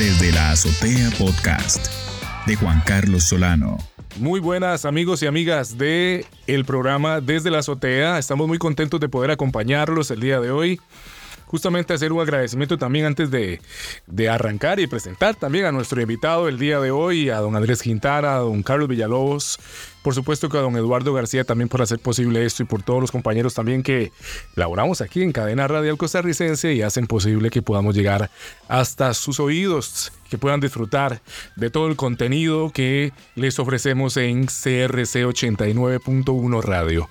Desde la Azotea Podcast de Juan Carlos Solano. Muy buenas amigos y amigas de el programa Desde la Azotea. Estamos muy contentos de poder acompañarlos el día de hoy justamente hacer un agradecimiento también antes de, de, arrancar y presentar también a nuestro invitado el día de hoy, a don Andrés Quintana, a don Carlos Villalobos, por supuesto que a don Eduardo García también por hacer posible esto y por todos los compañeros también que laboramos aquí en Cadena Radial Costarricense y hacen posible que podamos llegar hasta sus oídos, que puedan disfrutar de todo el contenido que les ofrecemos en CRC 89.1 Radio.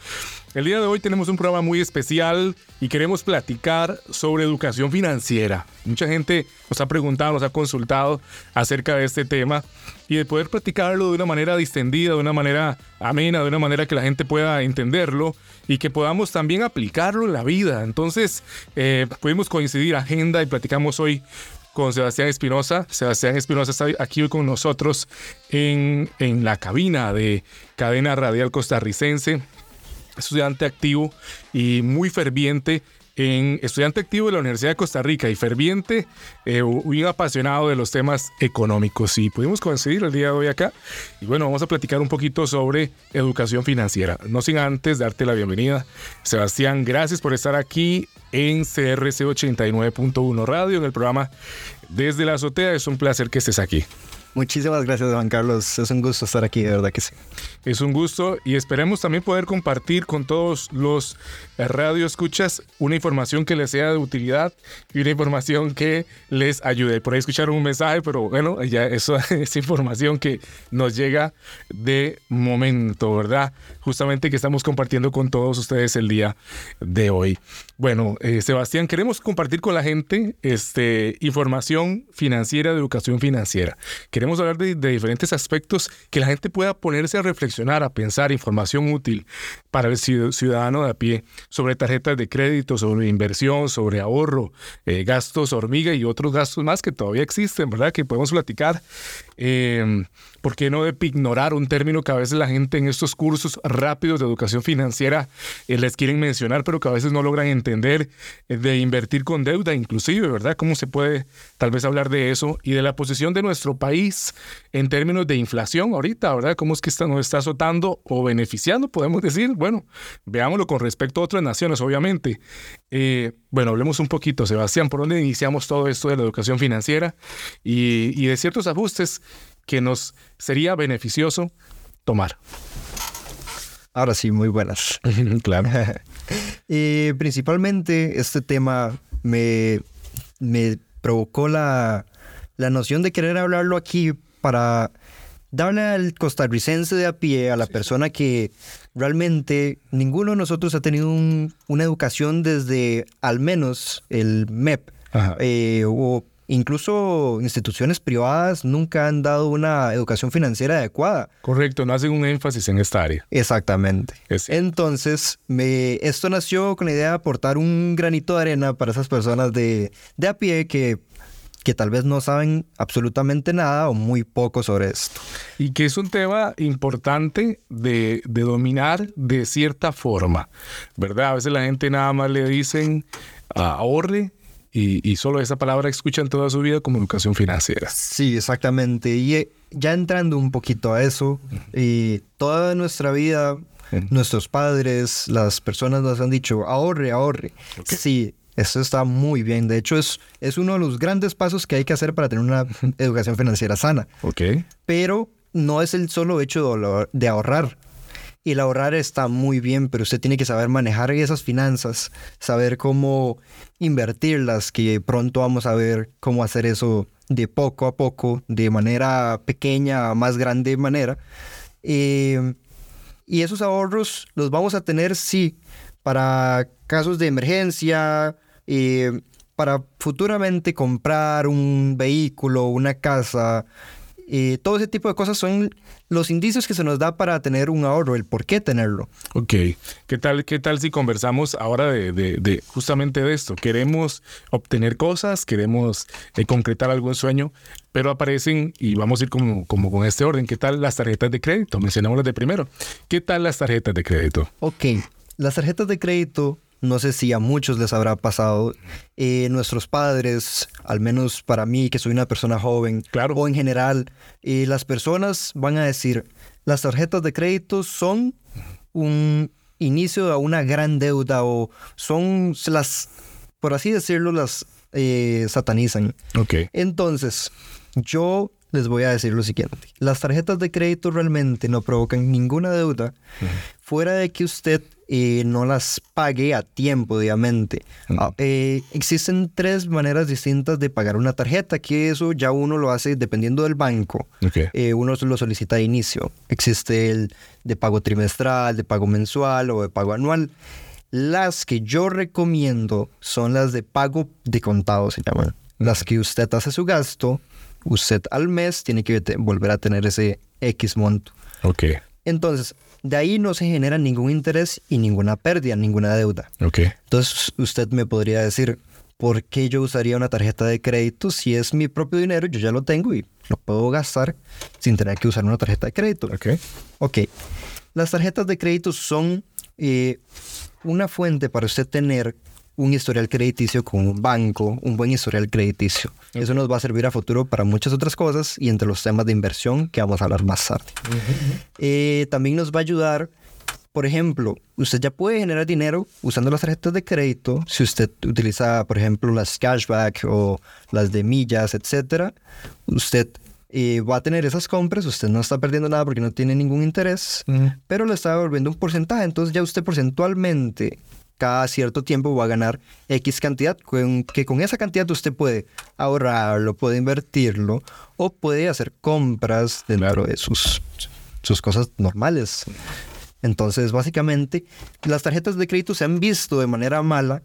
El día de hoy tenemos un programa muy especial y queremos platicar sobre educación financiera. Mucha gente nos ha preguntado, nos ha consultado acerca de este tema y de poder platicarlo de una manera distendida, de una manera amena, de una manera que la gente pueda entenderlo y que podamos también aplicarlo en la vida. Entonces, eh, pudimos coincidir agenda y platicamos hoy con Sebastián Espinosa. Sebastián Espinosa está aquí hoy con nosotros en, en la cabina de Cadena Radial Costarricense estudiante activo y muy ferviente en estudiante activo de la Universidad de Costa Rica y ferviente, eh, un apasionado de los temas económicos. Y pudimos coincidir el día de hoy acá. Y bueno, vamos a platicar un poquito sobre educación financiera. No sin antes darte la bienvenida. Sebastián, gracias por estar aquí en CRC 89.1 Radio, en el programa Desde la Azotea. Es un placer que estés aquí. Muchísimas gracias, Juan Carlos. Es un gusto estar aquí, de verdad que sí. Es un gusto y esperemos también poder compartir con todos los radio escuchas una información que les sea de utilidad y una información que les ayude. Por ahí escucharon un mensaje, pero bueno, ya eso es información que nos llega de momento, ¿verdad? Justamente que estamos compartiendo con todos ustedes el día de hoy. Bueno, eh, Sebastián, queremos compartir con la gente este, información financiera de educación financiera. Queremos hablar de, diferentes aspectos que la gente pueda ponerse a reflexionar, a pensar, información útil para el ciudadano de a pie sobre tarjetas de crédito, sobre inversión, sobre ahorro, eh, gastos hormiga y otros gastos más que todavía existen, ¿verdad? Que podemos platicar. Eh, ¿Por qué no ignorar un término que a veces la gente en estos cursos rápidos de educación financiera eh, les quieren mencionar, pero que a veces no logran entender eh, de invertir con deuda, inclusive, ¿verdad? ¿Cómo se puede tal vez hablar de eso y de la posición de nuestro país en términos de inflación ahorita, ¿verdad? ¿Cómo es que está, nos está azotando o beneficiando, podemos decir? Bueno, veámoslo con respecto a otras naciones, obviamente. Eh, bueno, hablemos un poquito, Sebastián, ¿por dónde iniciamos todo esto de la educación financiera y de ciertos ajustes que nos sería beneficioso tomar. Ahora sí, muy buenas. claro. y principalmente este tema me, me provocó la, la noción de querer hablarlo aquí para darle al costarricense de a pie, a la persona que realmente ninguno de nosotros ha tenido una educación desde al menos el MEP eh, o Incluso instituciones privadas nunca han dado una educación financiera adecuada. Correcto, no hacen un énfasis en esta área. Exactamente. Entonces, me, esto nació con la idea de aportar un granito de arena para esas personas de, de a pie que que tal vez no saben absolutamente nada o muy poco sobre esto. Y que es un tema importante de, de dominar de cierta forma, ¿verdad? A veces la gente nada más le dicen ahorre y, solo esa palabra escuchan toda su vida como educación financiera. Sí, exactamente. Y eh, ya entrando un poquito a eso, y toda nuestra vida, nuestros padres, las personas nos han dicho, ahorre, ahorre. Sí, eso está muy bien. De hecho, es, es uno de los grandes pasos que hay que hacer para tener una educación financiera sana. Ok. Pero no es el solo hecho de ahorrar. Y el ahorrar está muy bien, pero usted tiene que saber manejar esas finanzas, saber cómo invertirlas, que pronto vamos a ver cómo hacer eso de poco a poco, de manera pequeña más grande manera. Eh, y esos ahorros los vamos a tener, sí, para casos de emergencia, eh, para futuramente comprar un vehículo, una casa, eh, todo ese tipo de cosas son los indicios que se nos da para tener un ahorro, el por qué tenerlo. Ok, ¿qué tal, qué tal si conversamos ahora de, justamente de esto? Queremos obtener cosas, queremos eh, concretar algún sueño, pero aparecen, y vamos a ir como, como con este orden, ¿qué tal las tarjetas de crédito? Mencionamos las de primero. ¿Qué tal las tarjetas de crédito? Ok, las tarjetas de crédito no sé si a muchos les habrá pasado, eh, nuestros padres, al menos para mí, que soy una persona joven, Claro. o en general, eh, las personas van a decir, las tarjetas de crédito son un inicio a una gran deuda o son las, por así decirlo, las eh, satanizan. Ok. Entonces, yo les voy a decir lo siguiente. Las tarjetas de crédito realmente no provocan ninguna deuda fuera de que usted eh, no las pague a tiempo, obviamente. Ah, eh, existen tres maneras distintas de pagar una tarjeta, que eso ya uno lo hace dependiendo del banco. Ok. Eh, uno lo solicita de inicio. Existe el de pago trimestral, de pago mensual o de pago anual. Las que yo recomiendo son las de pago de contado, se llaman. Las que usted hace su gasto, usted al mes tiene que volver a tener ese X monto. Ok. Entonces, de ahí no se genera ningún interés y ninguna pérdida, ninguna deuda. Ok. Entonces, usted me podría decir, ¿por qué yo usaría una tarjeta de crédito si es mi propio dinero? Yo ya lo tengo y lo puedo gastar sin tener que usar una tarjeta de crédito. Ok. Ok. Las tarjetas de crédito son eh, una fuente para usted tener un historial crediticio con un banco, un buen historial crediticio. Eso nos va a servir a futuro para muchas otras cosas y entre los temas de inversión que vamos a hablar más tarde. Eh, también nos va a ayudar, por ejemplo, usted ya puede generar dinero usando las tarjetas de crédito si usted utiliza, por ejemplo, las cashback o las de millas, etcétera. Usted eh, va a tener esas compras, usted no está perdiendo nada porque no tiene ningún interés, pero le está devolviendo un porcentaje. Entonces ya usted porcentualmente cada cierto tiempo va a ganar X cantidad, con- que con esa cantidad usted puede ahorrarlo, puede invertirlo o puede hacer compras dentro Claro. de sus, sus cosas normales. Entonces, básicamente, las tarjetas de crédito se han visto de manera mala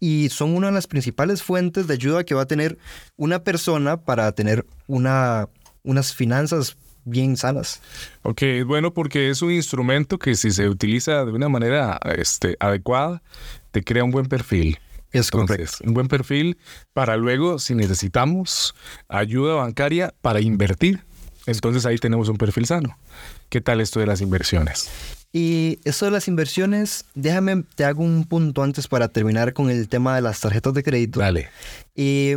y son una de las principales fuentes de ayuda que va a tener una persona para tener una, unas finanzas bien sanas. Ok, es bueno porque es un instrumento que si se utiliza de una manera este, adecuada, te crea un buen perfil. Es Entonces, un buen perfil para luego, si necesitamos ayuda bancaria para invertir, entonces ahí tenemos un perfil sano. ¿Qué tal esto de las inversiones? Y eso de las inversiones, déjame, te hago un punto antes para terminar con el tema de las tarjetas de crédito. Dale. Y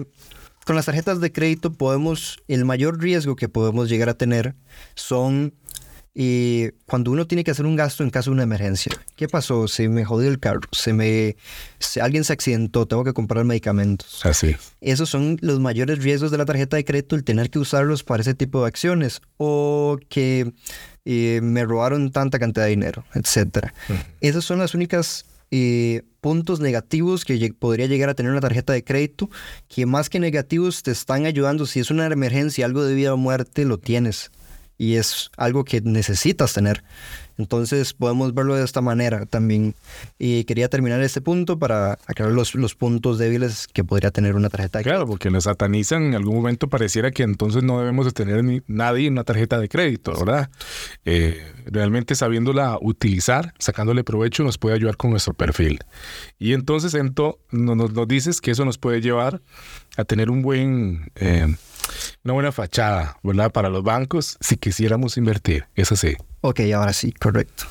con las tarjetas de crédito podemos, el mayor riesgo que podemos llegar a tener son eh, cuando uno tiene que hacer un gasto en caso de una emergencia. ¿Qué pasó? Se me jodió el carro, se me, se- alguien se accidentó, tengo que comprar medicamentos. Así. Esos son los mayores riesgos de la tarjeta de crédito, el tener que usarlos para ese tipo de acciones o que eh, me robaron tanta cantidad de dinero, etcétera. Esas son las únicas eh, puntos negativos que podría llegar a tener una tarjeta de crédito, que más que negativos te están ayudando. Si es una emergencia, algo de vida o muerte, lo tienes. Y es algo que necesitas tener. Entonces podemos verlo de esta manera también. Y quería terminar este punto para aclarar los, los puntos débiles que podría tener una tarjeta de Claro, porque nos satanizan. En algún momento pareciera que entonces no debemos de tener ni nadie una tarjeta de crédito, ¿verdad? Eh, realmente sabiéndola utilizar, sacándole provecho, nos puede ayudar con nuestro perfil. Y entonces ento, no- nos, nos dices que eso nos puede llevar a tener un buen, eh, una buena fachada, ¿verdad? Para los bancos si quisiéramos invertir. Es así. Ok, ahora sí, correcto.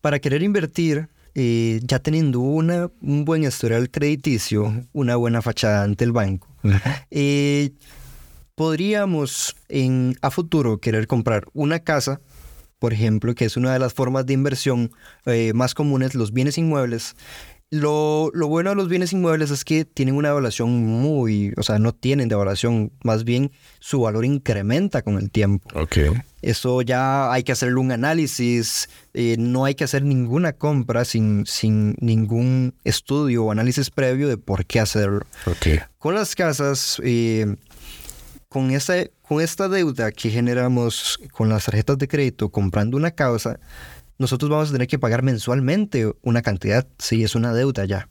Para querer invertir, eh, ya teniendo una, un buen historial crediticio, una buena fachada ante el banco, eh, podríamos en, a futuro querer comprar una casa, por ejemplo, que es una de las formas de inversión eh, más comunes, los bienes inmuebles. Lo, lo bueno de los bienes inmuebles es que tienen una evaluación muy, o sea, no tienen de evaluación, más bien su valor incrementa con el tiempo. Ok. Eso ya hay que hacerle un análisis, eh, no hay que hacer ninguna compra sin, sin ningún estudio o análisis previo de por qué hacerlo. Ok. Con las casas, eh, con, esta, con esta deuda que generamos con las tarjetas de crédito comprando una casa, nosotros vamos a tener que pagar mensualmente una cantidad, si es una deuda ya.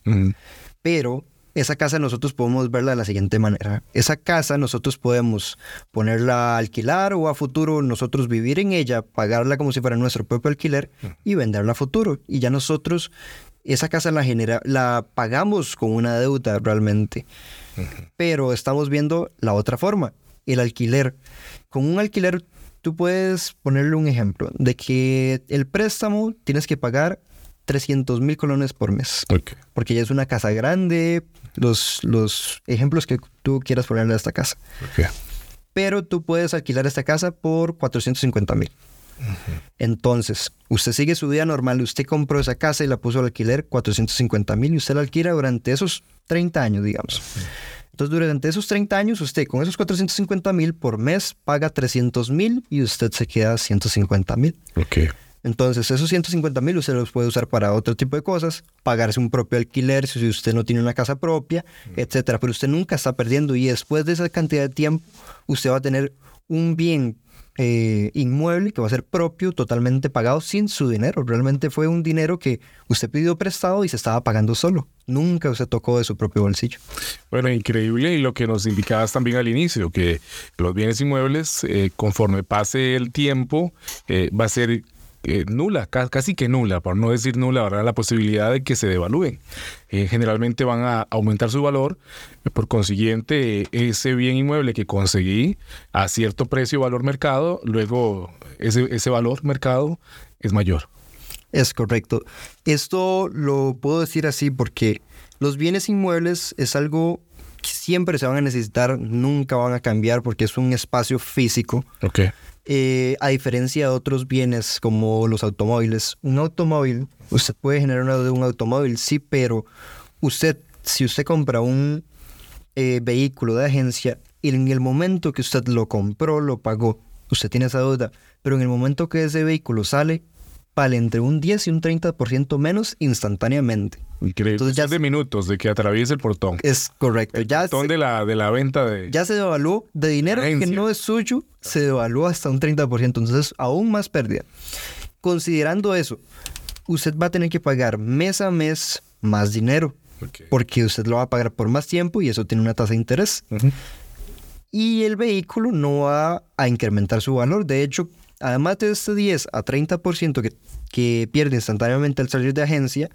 Pero esa casa nosotros podemos verla de la siguiente manera. Esa casa nosotros podemos ponerla a alquilar o a futuro nosotros vivir en ella, pagarla como si fuera nuestro propio alquiler y venderla a futuro. Y ya nosotros esa casa la genera, la pagamos con una deuda realmente. Pero estamos viendo la otra forma, el alquiler. Con un alquiler tú puedes ponerle un ejemplo de que el préstamo tienes que pagar 300 mil colones por mes. Ok. Porque ya es una casa grande, los, los ejemplos que tú quieras ponerle a esta casa. Pero tú puedes alquilar esta casa por 450 mil. Entonces, usted sigue su vida normal, usted compró esa casa y la puso al alquiler 450 mil y usted la alquila durante esos 30 años, digamos. Entonces, durante esos 30 años, usted con esos 450 mil por mes paga 300 mil y usted se queda 150 mil. Ok. Entonces, esos 150 mil usted los puede usar para otro tipo de cosas, pagarse un propio alquiler si usted no tiene una casa propia, etcétera. Pero usted nunca está perdiendo y después de esa cantidad de tiempo, usted va a tener un bien eh, inmueble que va a ser propio, totalmente pagado sin su dinero. Realmente fue un dinero que usted pidió prestado y se estaba pagando solo. Nunca usted tocó de su propio bolsillo. Bueno, increíble y lo que nos indicabas también al inicio, que los bienes inmuebles, eh, conforme pase el tiempo, eh, va a ser eh, nula, ca- casi que nula, por no decir nula, habrá la posibilidad de que se devalúen. Eh, generalmente van a aumentar su valor, eh, por consiguiente, ese bien inmueble que conseguí a cierto precio, valor mercado, luego ese, ese valor mercado es mayor. Es correcto. Esto lo puedo decir así porque los bienes inmuebles es algo que siempre se van a necesitar, nunca van a cambiar porque es un espacio físico. Ok. Eh, a diferencia de otros bienes como los automóviles, un automóvil, usted puede generar una de un automóvil, sí, pero usted, si usted compra un eh, vehículo de agencia y en el momento que usted lo compró, lo pagó, usted tiene esa deuda, pero en el momento que ese vehículo sale, vale entre un 10 y un 30% menos instantáneamente. Increíble. Entonces ya de minutos de que atraviese el portón. Es correcto. Ya El portón de la, de la venta de... ya se devaluó de dinero que no es suyo, se devaluó hasta un 30%, entonces aún más pérdida. Considerando eso, usted va a tener que pagar mes a mes más dinero, Ok. porque usted lo va a pagar por más tiempo y eso tiene una tasa de interés. Ujú. Y el vehículo no va a incrementar su valor. De hecho, además de este 10 a 30% que, que pierde instantáneamente al salir de agencia,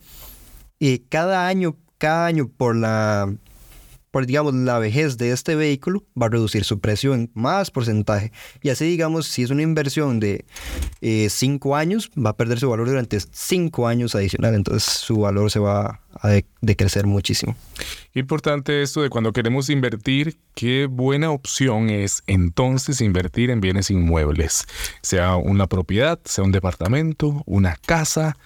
eh, cada año, cada año por la, por digamos, la vejez de este vehículo va a reducir su precio en más porcentaje. Y así, digamos, si es una inversión de 5 años, va a perder su valor durante 5 años adicional. Entonces su valor se va de- decrecer muchísimo. Importante esto de cuando queremos invertir, qué buena opción es entonces invertir en bienes inmuebles, sea una propiedad, sea un departamento, una casa.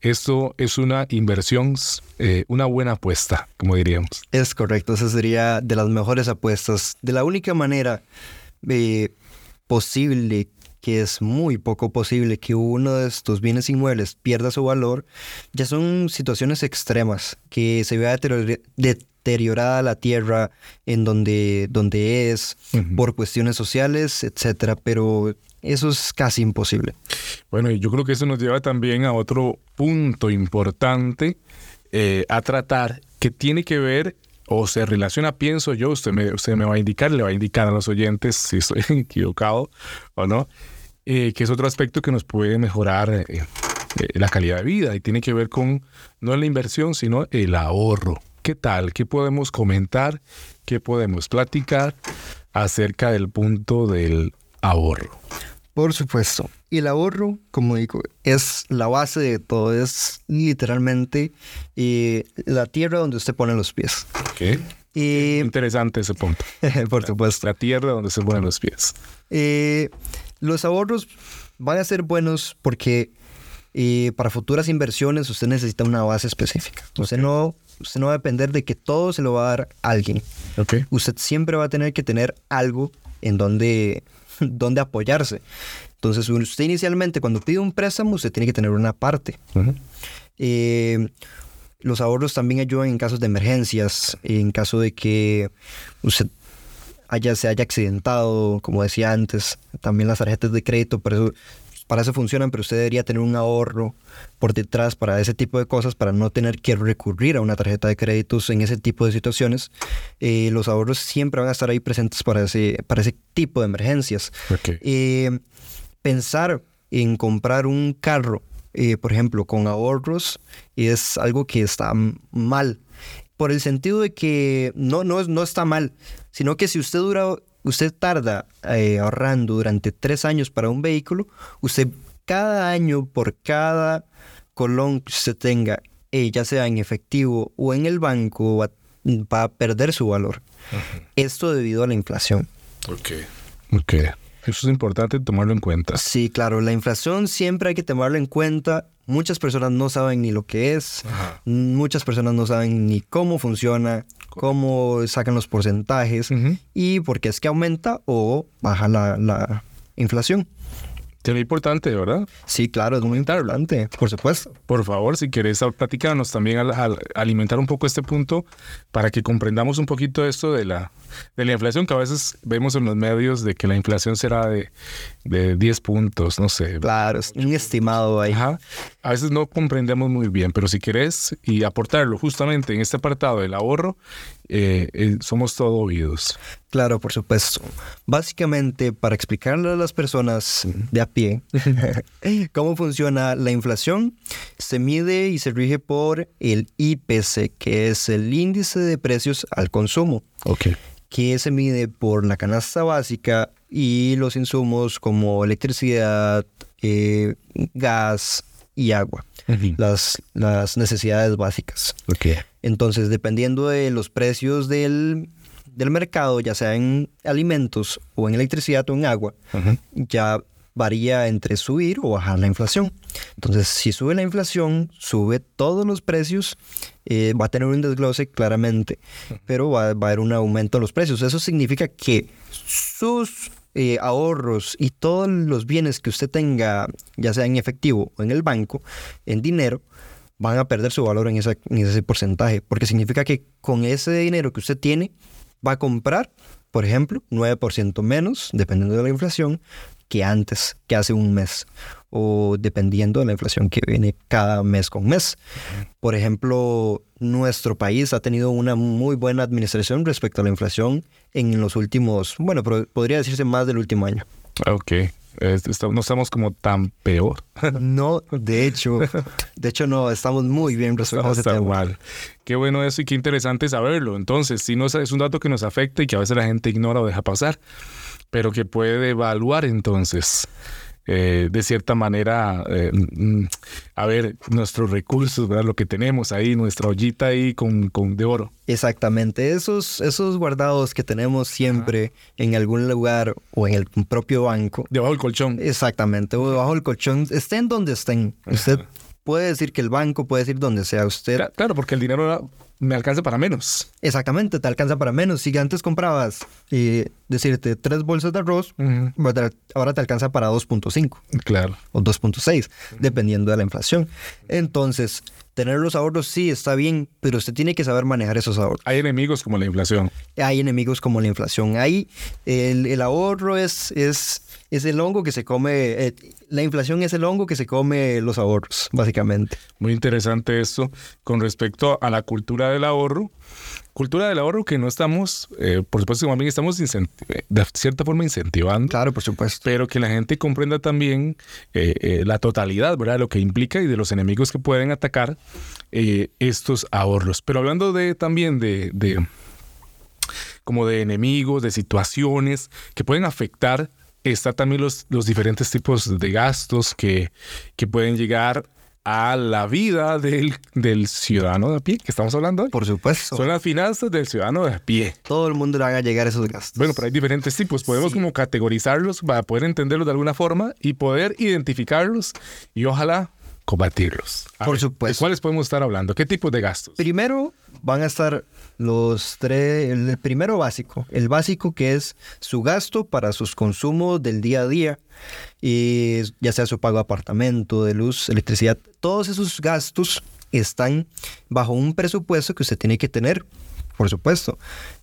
Esto es una inversión, eh, una buena apuesta, como diríamos. Es correcto, esa sería de las mejores apuestas. De la única manera eh, posible, que es muy poco posible, que uno de estos bienes inmuebles pierda su valor, ya son situaciones extremas, que se vea deteriorada la tierra en donde, donde es, por cuestiones sociales, etcétera, pero eso es casi imposible. Bueno, y yo creo que eso nos lleva también a otro punto importante eh, a tratar que tiene que ver o se relaciona, pienso yo, usted me, usted me va a indicar, le va a indicar a los oyentes si estoy equivocado o no, eh, que es otro aspecto que nos puede mejorar eh, eh, la calidad de vida y tiene que ver con no la inversión, sino el ahorro. ¿Qué tal? ¿Qué podemos comentar? ¿Qué podemos platicar acerca del punto del ahorro? Por supuesto. Y el ahorro, como digo, es la base de todo. Es literalmente eh, la tierra donde usted pone los pies. ¿Qué? Y, Interesante ese punto. por supuesto. La tierra donde se ponen los pies. Eh, los ahorros van a ser buenos porque eh, para futuras inversiones usted necesita una base específica. Usted, no, usted no va a depender de que todo se lo va a dar alguien. Ok. usted siempre va a tener que tener algo en donde, donde apoyarse. Entonces, usted inicialmente cuando pide un préstamo, usted tiene que tener una parte. Ujú. Eh, los ahorros también ayudan en casos de emergencias, en caso de que usted haya, se haya accidentado, como decía antes. También las tarjetas de crédito, para eso, para eso funcionan, pero usted debería tener un ahorro por detrás para ese tipo de cosas, para no tener que recurrir a una tarjeta de créditos en ese tipo de situaciones. Eh, los ahorros siempre van a estar ahí presentes para ese, para ese tipo de emergencias. Eh, pensar en comprar un carro, eh, por ejemplo, con ahorros, es algo que está mal. Por el sentido de que no, no, no está mal, sino que si usted dura, usted tarda eh, ahorrando durante tres años para un vehículo, usted cada año por cada colón que usted tenga, eh, ya sea en efectivo o en el banco, va, va a perder su valor. Esto debido a la inflación. Ok. Ok. Eso es importante tomarlo en cuenta. Sí, claro, la inflación siempre hay que tomarlo en cuenta. Muchas personas no saben ni lo que es, Ajá. muchas personas no saben ni cómo funciona, cómo sacan los porcentajes y por qué es que aumenta o baja la, la inflación. Sería importante, ¿verdad? Sí, claro, es muy importante, por supuesto. Por favor, si querés ah, platicarnos también al, al alimentar un poco este punto para que comprendamos un poquito esto de la, de la inflación, que a veces vemos en los medios de que la inflación será de, de 10 puntos, no sé. Claro, es un estimado ahí. Ajá. A veces no comprendemos muy bien, pero si querés y aportarlo justamente en este apartado del ahorro, eh, eh, somos todo oídos. Claro, por supuesto. Básicamente, para explicarle a las personas de a pie cómo funciona la inflación, se mide y se rige por el IPC, que es el índice de precios al consumo, Ok. que se mide por la canasta básica y los insumos como electricidad, eh, gas y agua, las, las necesidades básicas. Ok. Entonces, dependiendo de los precios del, del mercado, ya sea en alimentos o en electricidad o en agua, ya varía entre subir o bajar la inflación. Entonces, si sube la inflación, sube todos los precios, eh, va a tener un desglose claramente, pero va, va a haber un aumento en los precios. Eso significa que sus eh, ahorros y todos los bienes que usted tenga, ya sea en efectivo o en el banco, en dinero, van a perder su valor en, esa- en ese porcentaje, porque significa que con ese dinero que usted tiene, va a comprar, por ejemplo, 9% menos, dependiendo de la inflación, que antes, que hace un mes, o dependiendo de la inflación que viene cada mes con mes. Por ejemplo, nuestro país ha tenido una muy buena administración respecto a la inflación en los últimos, bueno, podría decirse más del último año. Ok. No estamos como tan peor. No, de hecho, de hecho no, estamos muy bien está tema. mal. Qué bueno eso y qué interesante saberlo. Entonces, sí nos, es un dato que nos afecta y que a veces la gente ignora o deja pasar, pero que puede evaluar entonces. Eh, de cierta manera, eh, mm, a ver, nuestros recursos, ¿verdad? lo que tenemos ahí, nuestra ollita ahí con, con de oro. Exactamente, esos, esos guardados que tenemos siempre en algún lugar o en el propio banco. Debajo del colchón. Exactamente, o debajo del colchón, estén donde estén. Usted puede decir que el banco puede decir donde sea usted. Cla- Claro, porque el dinero me alcanza para menos. Exactamente, te alcanza para menos. Si antes comprabas, eh, decirte, tres bolsas de arroz, ahora te alcanza para 2.5 Claro. o 2.6, dependiendo de la inflación. Entonces, tener los ahorros sí está bien, pero usted tiene que saber manejar esos ahorros. Hay enemigos como la inflación. Hay enemigos como la inflación. Ahí el, el ahorro es, es, es el hongo que se come, eh, la inflación es el hongo que se come los ahorros, básicamente. Muy interesante esto con respecto a la cultura del ahorro. Cultura del ahorro que no estamos, eh, por supuesto, también estamos de cierta forma incentivando, Claro, por supuesto. pero que la gente comprenda también eh, eh, la totalidad, ¿verdad? Lo que implica y de los enemigos que pueden atacar estos ahorros. Pero hablando de también de, de como de enemigos, de situaciones que pueden afectar, está también los, los diferentes tipos de gastos que, que pueden llegar a la vida del, del ciudadano de a pie, que estamos hablando hoy. Por supuesto. Son las finanzas del ciudadano de a pie. Todo el mundo le haga llegar esos gastos. Bueno, pero hay diferentes tipos. Podemos como categorizarlos para poder entenderlos de alguna forma y poder identificarlos y ojalá combatirlos. A Por ver, supuesto. ¿De cuáles podemos estar hablando? ¿Qué tipos de gastos? Primero van a estar los tres, el primero básico, el básico que es su gasto para sus consumos del día a día, y ya sea su pago de apartamento, de luz, electricidad, todos esos gastos están bajo un presupuesto que usted tiene que tener, por supuesto,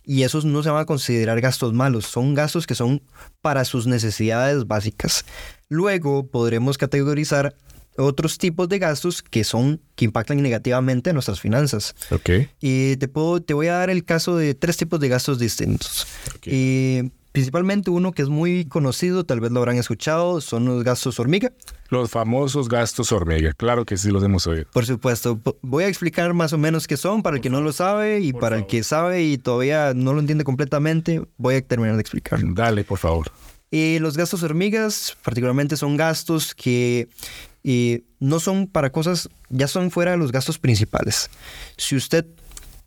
y esos no se van a considerar gastos malos, son gastos que son para sus necesidades básicas. Luego podremos categorizar otros tipos de gastos que son que impactan negativamente en nuestras finanzas. Ok. Y te, puedo, te voy a dar el caso de tres tipos de gastos distintos. Ok. Y principalmente uno que es muy conocido, tal vez lo habrán escuchado, son los gastos hormiga. Los famosos gastos hormiga. Claro que sí los hemos oído. Por supuesto, voy a explicar más o menos qué son para el que no lo sabe y Por para el que sabe y todavía no lo entiende completamente, voy a terminar de explicarlo. Dale, por favor. Y los gastos hormigas particularmente son gastos que Y no son para cosas, ya son fuera de los gastos principales. Si usted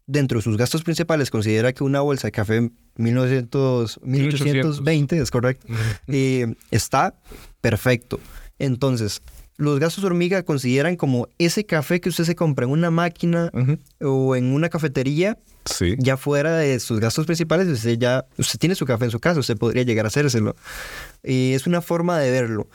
dentro de sus gastos principales considera que una bolsa de café 1900, 1820, es correcto, eh, está perfecto. Entonces, los gastos hormiga consideran como ese café que usted se compra en una máquina o en una cafetería, Sí. ya fuera de sus gastos principales, usted ya usted tiene su café en su casa, usted podría llegar a hacérselo. Y es una forma de verlo.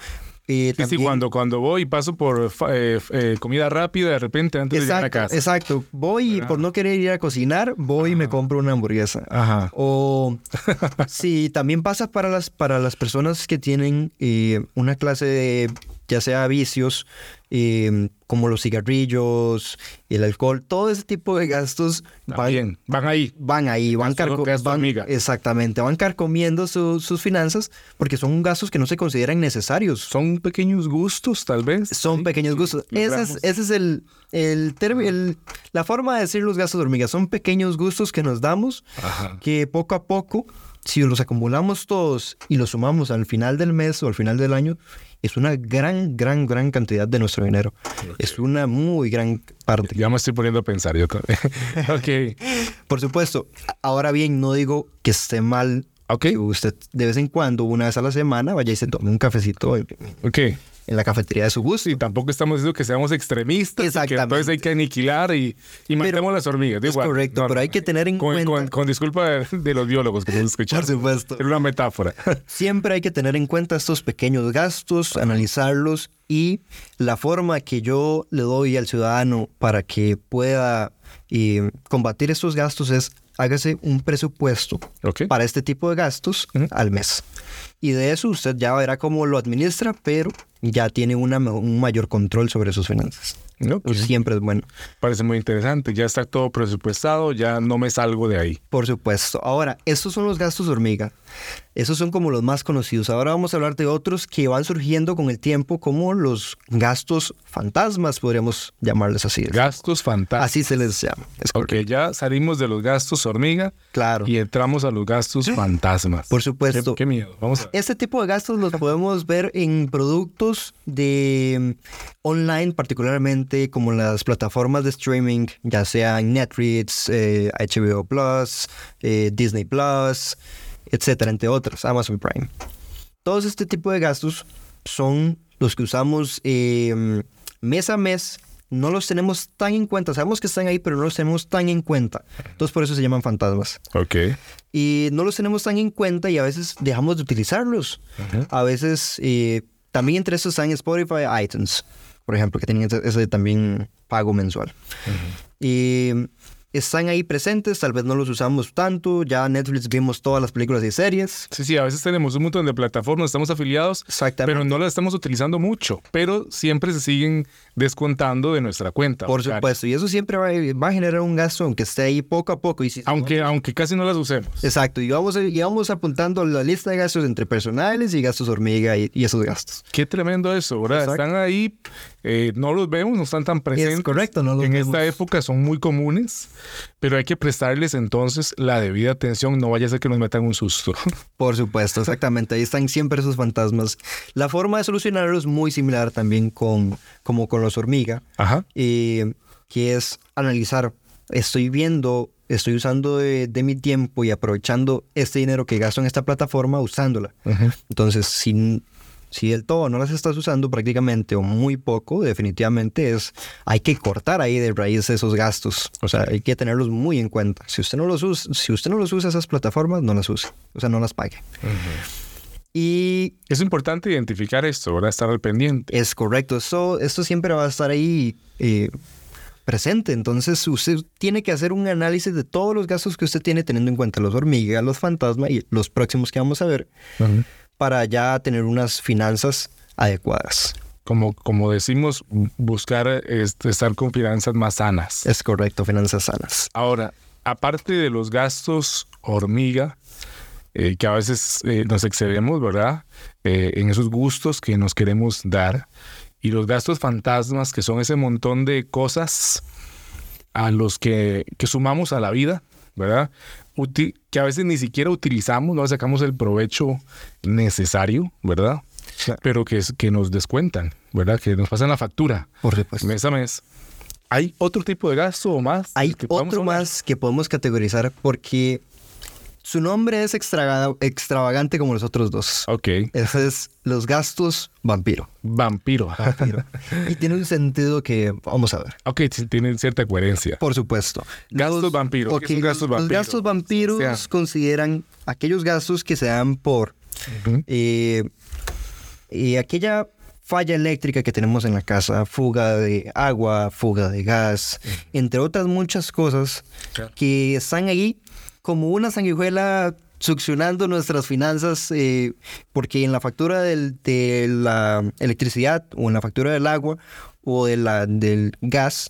Y Sí, cuando, cuando voy y paso por eh, eh, comida rápida, de repente antes de llegar a Exacto, casa. exacto. Voy y por no querer ir a cocinar, voy y me compro una hamburguesa. Ajá. O sí, también pasa para las, para las personas que tienen eh, una clase de, ya sea vicios, eh, como los cigarrillos, el alcohol, todo ese tipo de gastos van, También, van ahí. van ahí, van, carco- van- exactamente, van carcomiendo su- sus finanzas porque son gastos que no se consideran necesarios. Son pequeños gustos, tal vez. Son Sí, pequeños sí, gustos. Ese es, ese es el, el, el- la forma de decir los gastos de hormiga. Son pequeños gustos que nos damos Ajá. que poco a poco, si los acumulamos todos y los sumamos al final del mes o al final del año, es una gran, gran, gran cantidad de nuestro dinero. Es una muy gran parte. Ya me estoy poniendo a pensar yo también. ok. Por supuesto, ahora bien, no digo que esté mal Ok. que usted de vez en cuando, una vez a la semana, vaya y se tome un cafecito Ok. En la cafetería de su gusto. Sí, tampoco estamos diciendo que seamos extremistas. y Que Exactamente. entonces hay que aniquilar y, y matemos las hormigas. Es correcto, pero hay que tener en con, cuenta- Con, con disculpa de, de los biólogos que nos escucharon. Por supuesto. Era una metáfora. Siempre hay que tener en cuenta estos pequeños gastos, analizarlos y la forma que yo le doy al ciudadano para que pueda eh, combatir estos gastos es hágase un presupuesto para este tipo de gastos al mes. Y de eso usted ya verá cómo lo administra, pero ya tiene una, un mayor control sobre sus finanzas. Ok. Siempre es bueno. Parece muy interesante. Ya está todo presupuestado, ya no me salgo de ahí. Por supuesto. Ahora, estos son los gastos hormiga. Esos son como los más conocidos. Ahora vamos a hablar de otros que van surgiendo con el tiempo, como los gastos fantasmas, podríamos llamarles así. Gastos fantásticos. Así se les llama. Es Ok, correcto. ya salimos de los gastos hormiga Claro. y entramos a los gastos fantasmas. Por supuesto. Qué, qué miedo. Vamos a Este tipo de gastos los podemos ver en productos de mm, online, particularmente como las plataformas de streaming, ya sean Netflix, eh, HBO Plus, eh, Disney Plus, etcétera, entre otras, Amazon Prime. Todos este tipo de gastos son los que usamos eh, mes a mes. No los tenemos tan en cuenta. Sabemos que están ahí, pero no los tenemos tan en cuenta. Entonces, por eso se llaman fantasmas Ok. y no los tenemos tan en cuenta y a veces dejamos de utilizarlos. A veces eh, también entre estos están Spotify iTunes, por ejemplo, que tienen ese, ese también pago mensual. Y están ahí presentes, tal vez no los usamos tanto, ya Netflix vimos todas las películas y series. Sí, sí, a veces tenemos un montón de plataformas, estamos afiliados, Exactamente. pero no las estamos utilizando mucho, pero siempre se siguen descontando de nuestra cuenta. por supuesto, y eso siempre va, va a generar un gasto, aunque esté ahí poco a poco. Y si, Aunque, aunque casi no las usemos. Exacto, y vamos, y vamos apuntando la lista de gastos entre personales y gastos hormiga y, y esos gastos. Qué tremendo eso, ¿verdad? Exacto. Están ahí, eh, no los vemos, no están tan presentes. correcto, no los En vemos. esta época son muy comunes, pero hay que prestarles entonces la debida atención, no vaya a ser que nos metan un susto. Por supuesto, exactamente. Ahí están siempre esos fantasmas. La forma de solucionarlo es muy similar también con, como con los hormiga, Ajá. eh, que es analizar, estoy viendo, estoy usando de, de mi tiempo y aprovechando este dinero que gasto en esta plataforma usándola. Entonces, si, si del todo no las estás usando prácticamente o muy poco, definitivamente es, hay que cortar ahí de raíz esos gastos. O sea, hay que tenerlos muy en cuenta. Si usted no los usa, si usted no los usa esas plataformas, no las use. O sea, no las pague. Y Es importante identificar esto, ¿verdad? Estar al pendiente. es correcto. Esto, esto siempre va a estar ahí eh, presente. Entonces, usted tiene que hacer un análisis de todos los gastos que usted tiene, teniendo en cuenta los hormigas, los fantasmas y los próximos que vamos a ver, para ya tener unas finanzas adecuadas. Como, como decimos, buscar este, estar con finanzas más sanas. Es correcto, finanzas sanas. Ahora, aparte de los gastos hormiga, eh, que a veces eh, nos excedemos, ¿verdad? Eh, en esos gustos que nos queremos dar. Y los gastos fantasmas, que son ese montón de cosas a los que, que sumamos a la vida, ¿verdad? Que a veces ni siquiera utilizamos, no sacamos el provecho necesario, ¿verdad? Claro. pero que, es- que nos descuentan, ¿verdad? Que nos pasan la factura Por supuesto. mes a mes. ¿Hay otro tipo de gasto o más? Hay otro más que podemos categorizar porque su nombre es extrava- extravagante como los otros dos. Ok, Ese es los gastos vampiro. vampiro. Vampiro. y tiene un sentido que vamos a ver. ok, sí, tienen cierta coherencia. Por supuesto. Gastos vampiro. ¿Qué ok, son gastos los vampiro? gastos vampiros O sea- consideran aquellos gastos que se dan por eh, eh, aquella falla eléctrica que tenemos en la casa, fuga de agua, fuga de gas, entre otras muchas cosas que están ahí como una sanguijuela succionando nuestras finanzas eh, porque en la factura del- de la electricidad o en la factura del agua o de la, del gas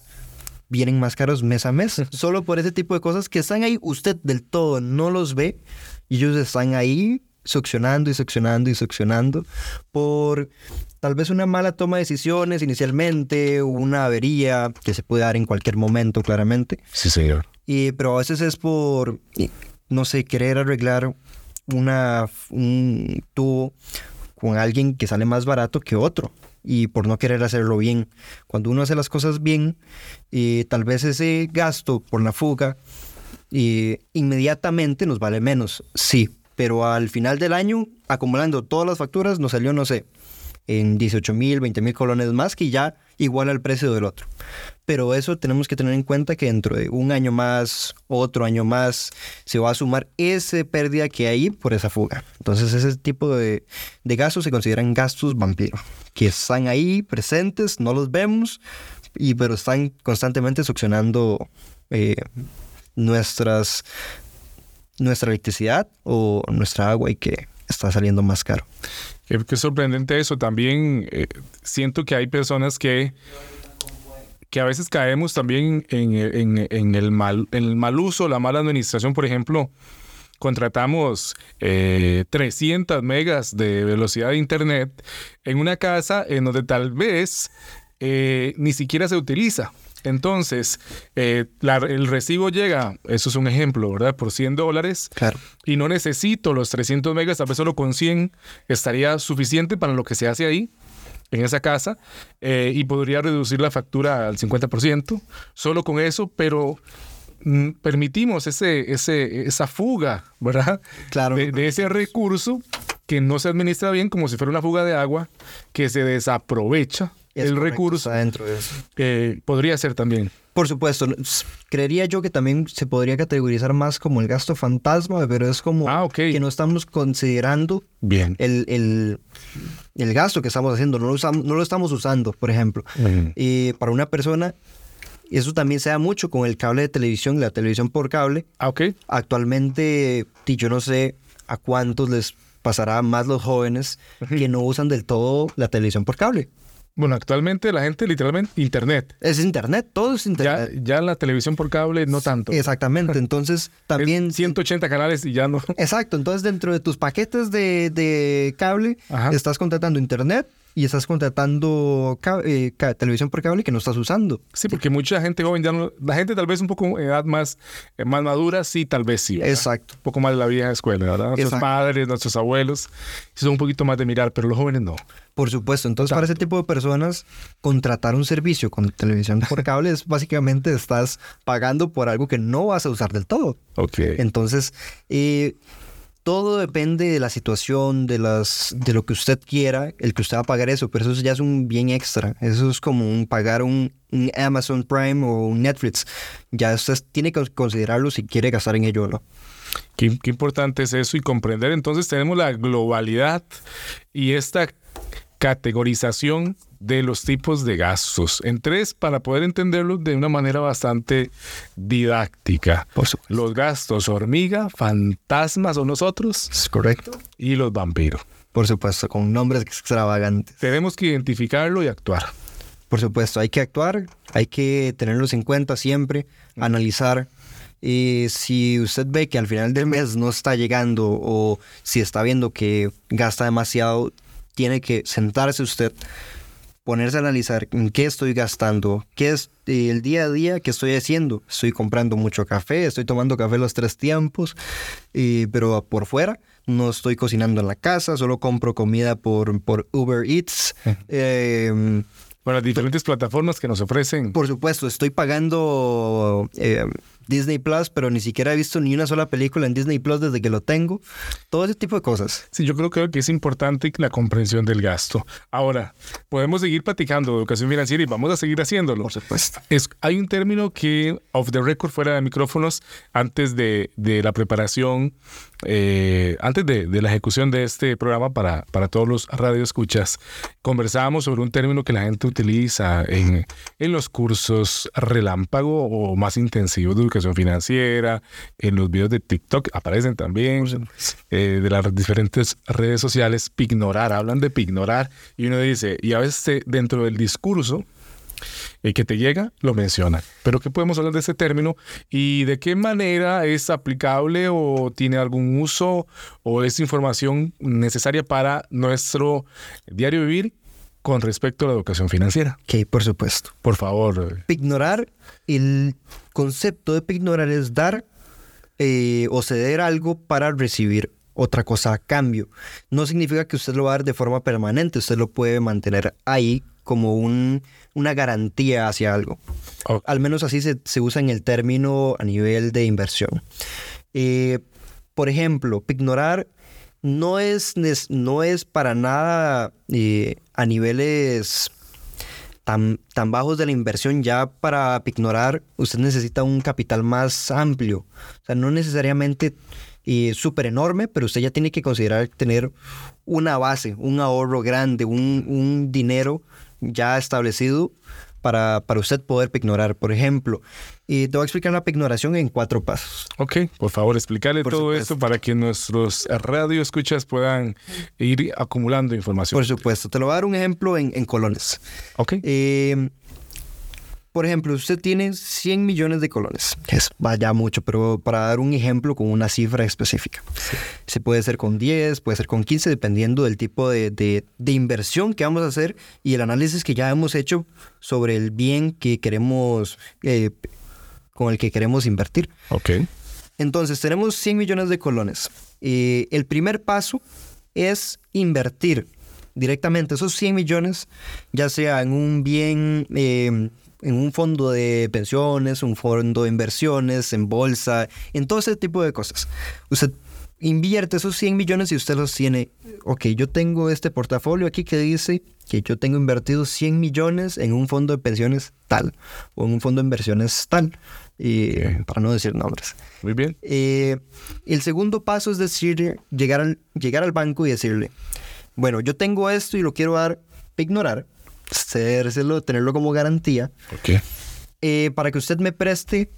vienen más caros mes a mes. Solo por ese tipo de cosas que están ahí, usted del todo no los ve y ellos están ahí succionando y succionando y succionando por tal vez una mala toma de decisiones inicialmente, una avería que se puede dar en cualquier momento claramente. Sí, señor. Y, pero a veces es por, no sé, querer arreglar una, un tubo con alguien que sale más barato que otro y por no querer hacerlo bien. Cuando uno hace las cosas bien, eh, tal vez ese gasto por la fuga eh, inmediatamente nos vale menos, sí, pero al final del año, acumulando todas las facturas, nos salió, no sé, en 18 mil, 20 mil colones más que ya igual al precio del otro. Pero eso tenemos que tener en cuenta que dentro de un año más, otro año más, se va a sumar esa pérdida que hay por esa fuga. Entonces ese tipo de, de gastos se consideran gastos vampiro, que están ahí presentes, no los vemos, y, pero están constantemente succionando eh, nuestras, nuestra electricidad o nuestra agua y que está saliendo más caro. Qué, qué sorprendente eso. También eh, siento que hay personas que, que a veces caemos también en, el mal, el mal uso, la mala administración. Por ejemplo, contratamos eh, 300 megas de velocidad de internet en una casa en donde tal vez eh, ni siquiera se utiliza. Entonces, eh, la- el recibo llega, eso es un ejemplo, ¿verdad? Por 100 dólares Claro. y no necesito los 300 megas, tal vez solo con 100 estaría suficiente para lo que se hace ahí, en esa casa, eh, y podría reducir la factura al 50%, solo con eso, pero mm, permitimos ese, ese, esa fuga, ¿verdad? Claro. De, de ese recurso que no se administra bien, como si fuera una fuga de agua, que se desaprovecha Es el correcto, recurso, está dentro de eso. eh, podría ser también. Por supuesto, creería yo que también se podría categorizar más como el gasto fantasma, pero es como Ah, que no estamos considerando Bien. el, el- el gasto que estamos haciendo, no lo, usam- no lo estamos usando, por ejemplo. Y para una persona, eso también se da mucho con el cable de televisión, la televisión por cable. Ah, ok. Actualmente, yo no sé a cuántos les pasará más los jóvenes que no usan del todo la televisión por cable. Bueno, actualmente la gente literalmente internet. Es internet, todo es Ya, internet. ya la televisión por cable no tanto. Exactamente, entonces también... Es 180 canales y ya no. Exacto, entonces dentro de tus paquetes de, de cable Ajá. estás contratando internet y estás contratando eh, televisión por cable que no estás usando. Sí, porque mucha gente joven ya no. La gente tal vez un poco edad más, eh, más madura, sí, tal vez sí. ¿verdad? Exacto. Un poco más de la vieja escuela, ¿verdad? Nuestros Exacto. padres, nuestros abuelos, sí son un poquito más de mirar, pero los jóvenes no. Por supuesto, entonces para ese tipo de personas contratar un servicio con televisión por cable es básicamente estás pagando por algo que no vas a usar del todo. Ok. Entonces, eh, todo depende de la situación, de, las, de lo que usted quiera, el que usted va a pagar eso, pero eso ya es un bien extra. Eso es como un pagar un, Amazon Prime o un Netflix. Ya usted tiene que considerarlo si quiere gastar en ello o no. Qué, qué importante es eso y comprender. Entonces tenemos la globalidad y esta categorización de los tipos de gastos en tres para poder entenderlos de una manera bastante didáctica. Por supuesto. Los gastos hormiga, fantasmas o nosotros ¿Es correcto? y los vampiros. Por supuesto, con nombres extravagantes. Tenemos que identificarlo y actuar. Por supuesto, hay que actuar, hay que tenerlos en cuenta siempre, analizar. Y si usted ve que al final del mes no está llegando o si está viendo que gasta demasiado, tiene que sentarse usted, ponerse a analizar en qué estoy gastando, qué es el día a día que estoy haciendo. Estoy comprando mucho café, estoy tomando café los tres tiempos, eh, pero por fuera no estoy cocinando en la casa, solo compro comida por, por Uber Eats. Eh, Bueno, las diferentes plataformas que nos ofrecen. por supuesto, estoy pagando eh, Disney Plus, pero ni siquiera he visto ni una sola película en Disney Plus desde que lo tengo. Todo ese tipo de cosas. Sí, yo creo, que es importante la comprensión del gasto. Ahora, podemos seguir platicando de educación financiera y vamos a seguir haciéndolo. Por supuesto. Es, hay un término que, off the record, fuera de micrófonos, antes de, de la preparación, eh, antes de, de la ejecución de este programa para, para todos los radioescuchas, conversábamos sobre un término que la gente utiliza en, en los cursos relámpago o más intensivos de educación financiera, en los videos de TikTok aparecen también, eh, de las diferentes redes sociales, pignorar, hablan de pignorar, y uno dice, y a veces eh, dentro del discurso, el que te llega lo menciona. Pero ¿qué podemos hablar de ese término y de qué manera es aplicable o tiene algún uso o es información necesaria para nuestro diario vivir con respecto a la educación financiera? Ok, por supuesto. Por favor. Pignorar, el concepto de pignorar es dar eh, o ceder algo para recibir otra cosa a cambio. No significa que usted lo va a dar de forma permanente, usted lo puede mantener ahí como un, una garantía hacia algo. Al menos así se, se usa en el término a nivel de inversión. Eh, por ejemplo, pignorar no es, no es para nada eh, a niveles tan, tan bajos de la inversión. Ya para pignorar usted necesita un capital más amplio. O sea, no necesariamente eh, súper enorme, pero usted ya tiene que considerar tener una base, un ahorro grande, un, un dinero ya establecido para, para usted poder pignorar. Por ejemplo, y te voy a explicar la pignoración en cuatro pasos. ok, por favor, explicarle Por todo supuesto. esto para que nuestros radioescuchas puedan ir acumulando información. Por supuesto, te lo voy a dar un ejemplo en, en colones. ok, Eh, por ejemplo, usted tiene 100 millones de colones, que es vaya mucho, pero para dar un ejemplo con una cifra específica. Se puede ser con 10, puede ser con 15, dependiendo del tipo de, de- de inversión que vamos a hacer y el análisis que ya hemos hecho sobre el bien que queremos, eh, con el que queremos invertir. ok. Entonces, tenemos 100 millones de colones. Eh, el primer paso es invertir directamente esos 100 millones, ya sea en un bien, eh, en un fondo de pensiones, un fondo de inversiones, en bolsa, en todo ese tipo de cosas. Usted invierte esos 100 millones y usted los tiene, ok, yo tengo este portafolio aquí que dice que yo tengo invertido 100 millones en un fondo de pensiones tal o en un fondo de inversiones tal, y, para no decir nombres. Muy bien. Eh, el segundo paso es decir, llegar al, llegar al banco y decirle, bueno, yo tengo esto y lo quiero dar, ignorar, cedérselo, tenerlo como garantía, Ok. eh, para que usted me preste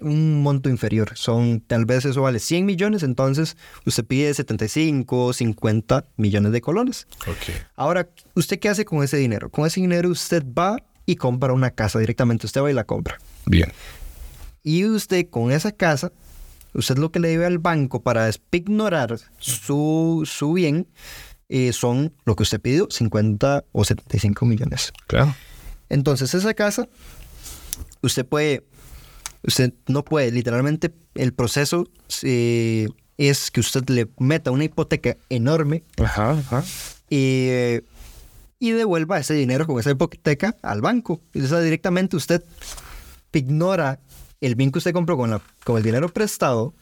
un monto inferior. Son, tal vez eso vale 100 millones, entonces usted pide 75, 50 millones de colones. Ok. Ahora, ¿usted qué hace con ese dinero? Con ese dinero usted va y compra una casa directamente, usted va y la compra. Bien. Y usted con esa casa, usted lo que le debe al banco para despignorar su, su bien eh, son lo que usted pidió, 50 o 75 millones. Claro. Entonces esa casa, usted puede, usted no puede, literalmente el proceso eh, es que usted le meta una hipoteca enorme Ajá, ajá. eh, y devuelva ese dinero con esa hipoteca al banco. Y, o sea, directamente usted ignora el bien que usted compró con, la, con el dinero prestado,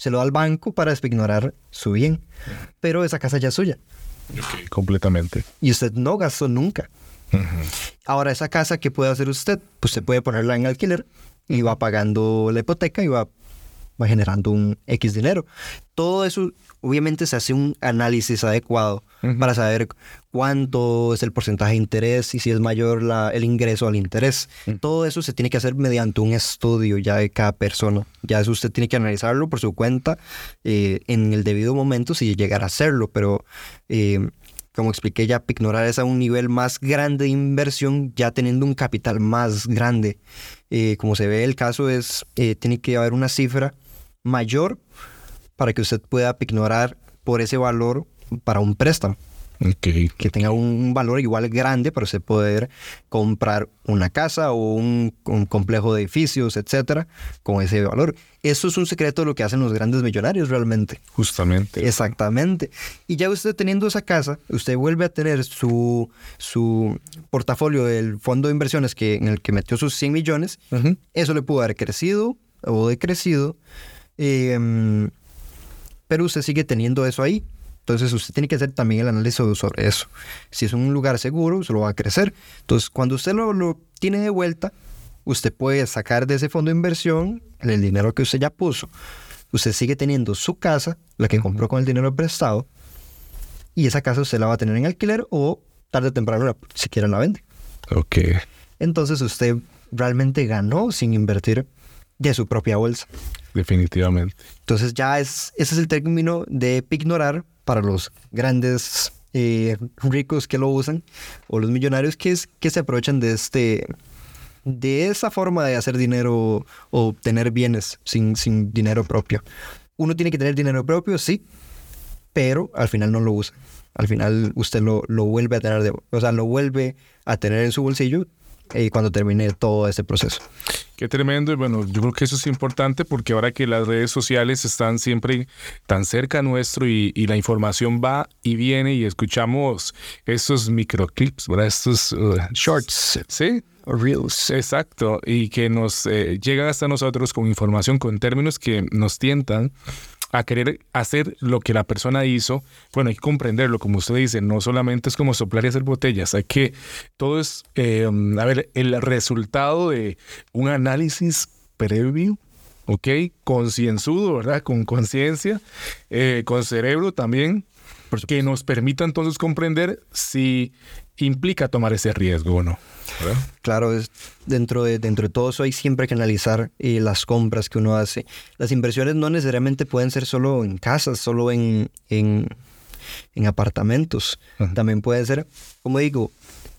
se lo da al banco para despignorar su bien. Pero esa casa ya es suya Ok, Completamente. y usted no gastó nunca. Ahora, esa casa, ¿qué puede hacer usted? Pues usted puede ponerla en alquiler y va pagando la hipoteca y va, va generando un X dinero. Todo eso, obviamente, se hace un análisis adecuado para saber cuánto es el porcentaje de interés y si es mayor la- el ingreso al interés. Todo eso se tiene que hacer mediante un estudio ya de cada persona. Ya eso usted tiene que analizarlo por su cuenta eh, en el debido momento si llegar a hacerlo, pero... eh, como expliqué ya, ignorar es a un nivel más grande de inversión, ya teniendo un capital más grande. Eh, como se ve, el caso es, eh, tiene que haber una cifra mayor para que usted pueda ignorar por ese valor para un préstamo. Ok. que tenga un valor igual grande para usted poder comprar una casa o un, un complejo de edificios, etcétera, con ese valor. Eso es un secreto de lo que hacen los grandes millonarios realmente. Justamente. Exactamente. Y ya usted teniendo esa casa, usted vuelve a tener su, su portafolio del fondo de inversiones que, en el que metió sus 100 millones. Eso le pudo haber crecido o decrecido. Eh, pero usted sigue teniendo eso ahí. Entonces usted tiene que hacer también el análisis sobre eso. Si es un lugar seguro, se lo va a crecer. Entonces cuando usted lo, lo tiene de vuelta, usted puede sacar de ese fondo de inversión el dinero que usted ya puso. Usted sigue teniendo su casa, la que compró con el dinero prestado, y esa casa usted la va a tener en alquiler o tarde o temprano, si quiere, la vende. Ok. Entonces usted realmente ganó sin invertir de su propia bolsa. Definitivamente. Entonces ya es, ese es el término de ignorar para los grandes eh, ricos que lo usan o los millonarios que, es, que se aprovechan de este de esa forma de hacer dinero o obtener bienes sin, sin dinero propio. Uno tiene que tener dinero propio, sí, pero al final no lo usa. Al final usted lo, lo vuelve a tener, de- o sea, lo vuelve a tener en su bolsillo eh, cuando termine todo ese proceso. Qué tremendo. Y bueno, yo creo que eso es importante porque ahora que las redes sociales están siempre tan cerca nuestro y, y la información va y viene y escuchamos estos microclips, ¿verdad? Estos uh, shorts. Sí. Reels. Exacto. Y que nos eh, llegan hasta nosotros con información, con términos que nos tientan a querer hacer lo que la persona hizo. Bueno, hay que comprenderlo, como usted dice, no solamente es como soplar y hacer botellas, hay que, todo es, eh, a ver, el resultado de un análisis previo, ¿ok? Concienzudo, ¿verdad? Con conciencia, eh, con cerebro también, que nos permita entonces comprender si implica tomar ese riesgo o no. ¿verdad? Claro, es, dentro, de, dentro de todo eso hay siempre que analizar eh, las compras que uno hace. Las inversiones no necesariamente pueden ser solo en casas, solo en, en, en apartamentos. Ajá. También puede ser, como digo,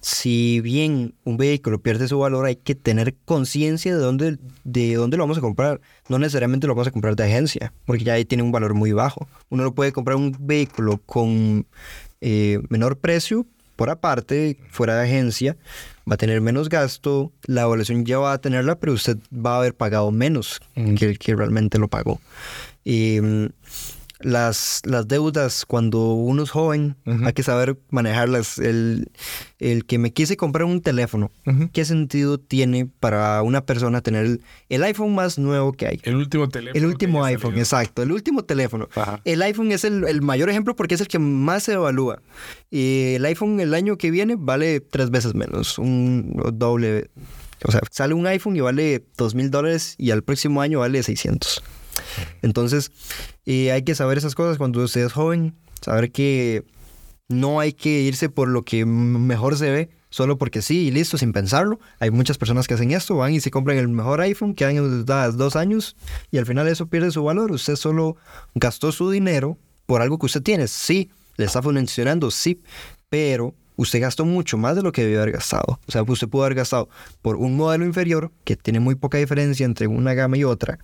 si bien un vehículo pierde su valor, hay que tener conciencia de dónde, de dónde lo vamos a comprar. No necesariamente lo vamos a comprar de agencia, porque ya ahí tiene un valor muy bajo. Uno lo puede comprar un vehículo con eh, menor precio, por aparte, fuera de agencia, va a tener menos gasto, la evaluación ya va a tenerla, pero usted va a haber pagado menos que el que realmente lo pagó. Y mm, las, las deudas, cuando uno es joven, hay que saber manejarlas. El, el que me quise comprar un teléfono. ¿qué sentido tiene para una persona tener el, el iPhone más nuevo que hay? El último teléfono. El último iPhone, salido. exacto, el último teléfono. Ajá. El iPhone es el, el mayor ejemplo porque es el que más se evalúa. Y el iPhone el año que viene vale tres veces menos, un doble. O sea, sale un iPhone y vale dos mil dólares y al próximo año vale 600. Entonces, eh, hay que saber esas cosas cuando usted es joven, saber que no hay que irse por lo que mejor se ve, solo porque sí y listo, sin pensarlo. Hay muchas personas que hacen esto, van y se compran el mejor iPhone, quedan endeudadas dos años y al final eso pierde su valor. Usted solo gastó su dinero por algo que usted tiene. Sí, le está funcionando, sí, pero usted gastó mucho más de lo que debió haber gastado. O sea, usted pudo haber gastado por un modelo inferior, que tiene muy poca diferencia entre una gama y otra,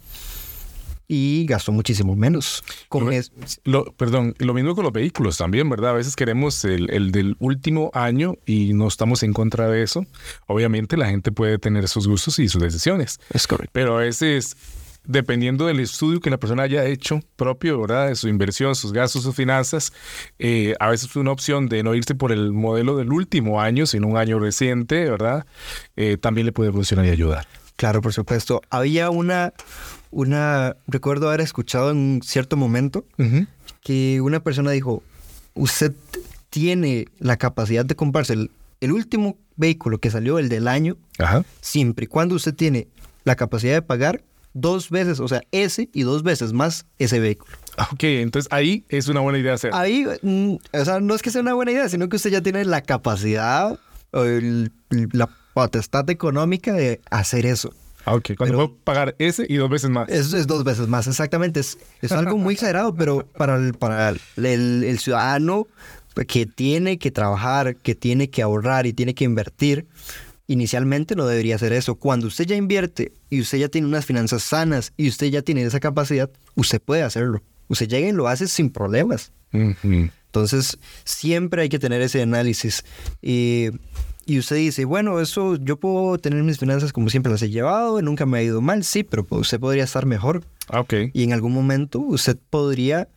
y gastó muchísimo menos. Con Lo- es- Lo, perdón, lo mismo con los vehículos también, ¿verdad? A veces queremos el, el del último año y no estamos en contra de eso. Obviamente la gente puede tener sus gustos y sus decisiones, es correcto. pero a veces, dependiendo del estudio que la persona haya hecho propio, ¿verdad? De su inversión, sus gastos, sus finanzas, eh, a veces una opción de no irse por el modelo del último año, sino un año reciente, ¿verdad? Eh, también le puede funcionar y ayudar. Claro, por supuesto. Había una, una, recuerdo haber escuchado en un cierto momento que una persona dijo, usted tiene la capacidad de comprarse el, el último vehículo que salió, el del año, Ajá. siempre y cuando usted tiene la capacidad de pagar dos veces, o sea, ese y dos veces más ese vehículo. Ok, entonces ahí es una buena idea hacer. Ahí, mm, o sea, no es que sea una buena idea, sino que usted ya tiene la capacidad, o el- la potestad económica de hacer eso. Ah, ok, cuando pero- puedo pagar ese y dos veces más. Es, es dos veces más, exactamente. Es, es algo muy exagerado, pero para el, para el, el- el ciudadano que tiene que trabajar, que tiene que ahorrar y tiene que invertir, inicialmente no debería hacer eso. Cuando usted ya invierte y usted ya tiene unas finanzas sanas y usted ya tiene esa capacidad, usted puede hacerlo. Usted llega y lo hace sin problemas. Entonces, siempre hay que tener ese análisis. Y, y usted dice, bueno, eso yo puedo tener mis finanzas como siempre las he llevado, nunca me ha ido mal, sí, pero pues, usted podría estar mejor. Ah, ok. Y en algún momento usted podría,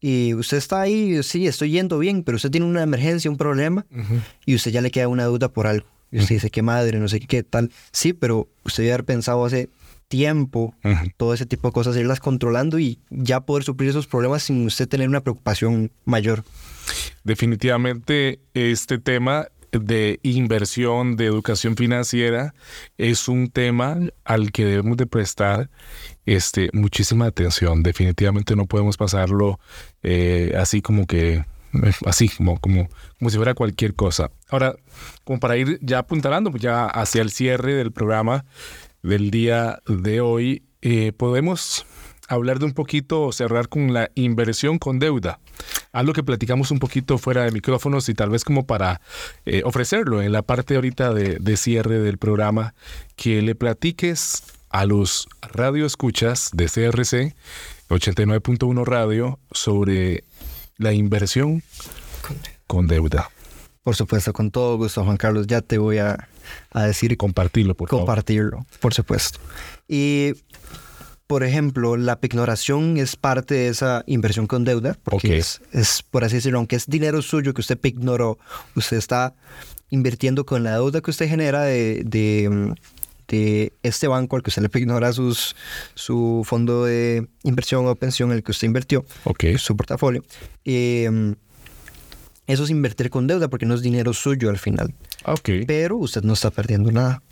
y usted está ahí, sí, estoy yendo bien, pero usted tiene una emergencia, un problema, y usted ya le queda una duda por algo. Y usted dice, qué madre, no sé qué, qué tal. Sí, pero usted debe haber pensado hace tiempo todo ese tipo de cosas, irlas controlando y ya poder suplir esos problemas sin usted tener una preocupación mayor. Definitivamente este tema de inversión, de educación financiera, es un tema al que debemos de prestar este, muchísima atención. Definitivamente no podemos pasarlo eh, así como que, así como, como, como si fuera cualquier cosa. Ahora, como para ir ya apuntalando ya hacia el cierre del programa del día de hoy, eh, podemos hablar de un poquito, cerrar con la inversión con deuda. Algo que platicamos un poquito fuera de micrófonos y tal vez como para eh, ofrecerlo en la parte ahorita de, de cierre del programa, que le platiques a los radioescuchas de CRC 89.1 Radio sobre la inversión con deuda. Por supuesto, con todo gusto, Juan Carlos, ya te voy a, a decir Compartirlo, por favor. compartirlo, por supuesto. Y, por ejemplo, la pignoración es parte de esa inversión con deuda, porque es, es, por así decirlo, aunque es dinero suyo que usted pignoró, usted está invirtiendo con la deuda que usted genera de, de, de este banco al que usted le ignora sus, su fondo de inversión o pensión en el que usted invirtió, su portafolio. Eh, eso es invertir con deuda porque no es dinero suyo al final Ah, Ok. pero usted no está perdiendo nada.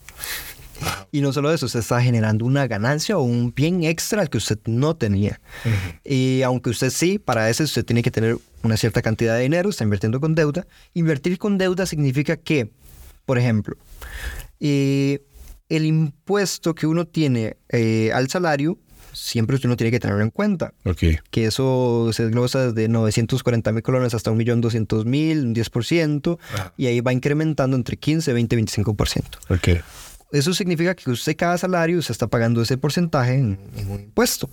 Y no solo eso, usted está generando una ganancia o un bien extra que usted no tenía. Y aunque usted sí, para eso usted tiene que tener una cierta cantidad de dinero, está invirtiendo con deuda. Invertir con deuda significa que, por ejemplo, eh, el impuesto que uno tiene eh, al salario, siempre usted no tiene que tenerlo en cuenta Ok. que eso se desglosa desde 940 mil colones hasta 1.200.000, un 10%, Ajá. y ahí va incrementando entre 15, 20 y 25%. Ok. Eso significa que usted cada salario se está pagando ese porcentaje en, en un impuesto.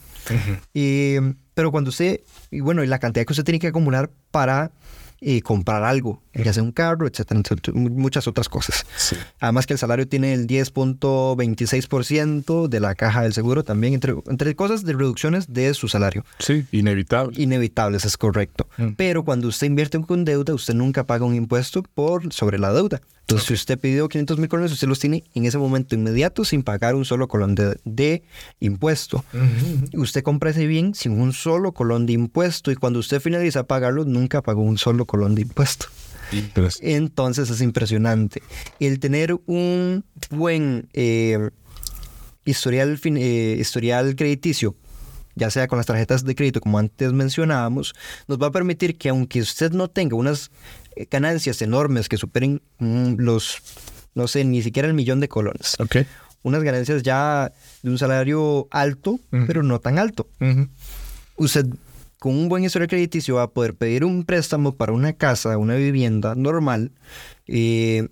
Y, pero cuando usted, y bueno, y la cantidad que usted tiene que acumular para eh, comprar algo, ya sea un carro, etcétera, etcétera, mu- muchas otras cosas. Sí. Además que el salario tiene el 10.26% de la caja del seguro también, entre, entre cosas de reducciones de su salario. Sí, inevitable. Inevitables, es correcto. Mm. Pero cuando usted invierte con deuda, usted nunca paga un impuesto por sobre la deuda. Entonces, si usted pidió 500 mil colones, usted los tiene en ese momento inmediato sin pagar un solo colón de, de impuesto. Usted compra ese bien sin un solo colón de impuesto y cuando usted finaliza a pagarlo, nunca pagó un solo colón de impuesto. Entonces es impresionante. El tener un buen eh, historial, fin- eh, historial crediticio, ya sea con las tarjetas de crédito como antes mencionábamos, nos va a permitir que aunque usted no tenga unas ganancias enormes que superen mm, los, no sé, ni siquiera el millón de colones, Ok. unas ganancias ya de un salario alto, pero no tan alto Ujú. usted con un buen historial crediticio va a poder pedir un préstamo para una casa, una vivienda normal, eh,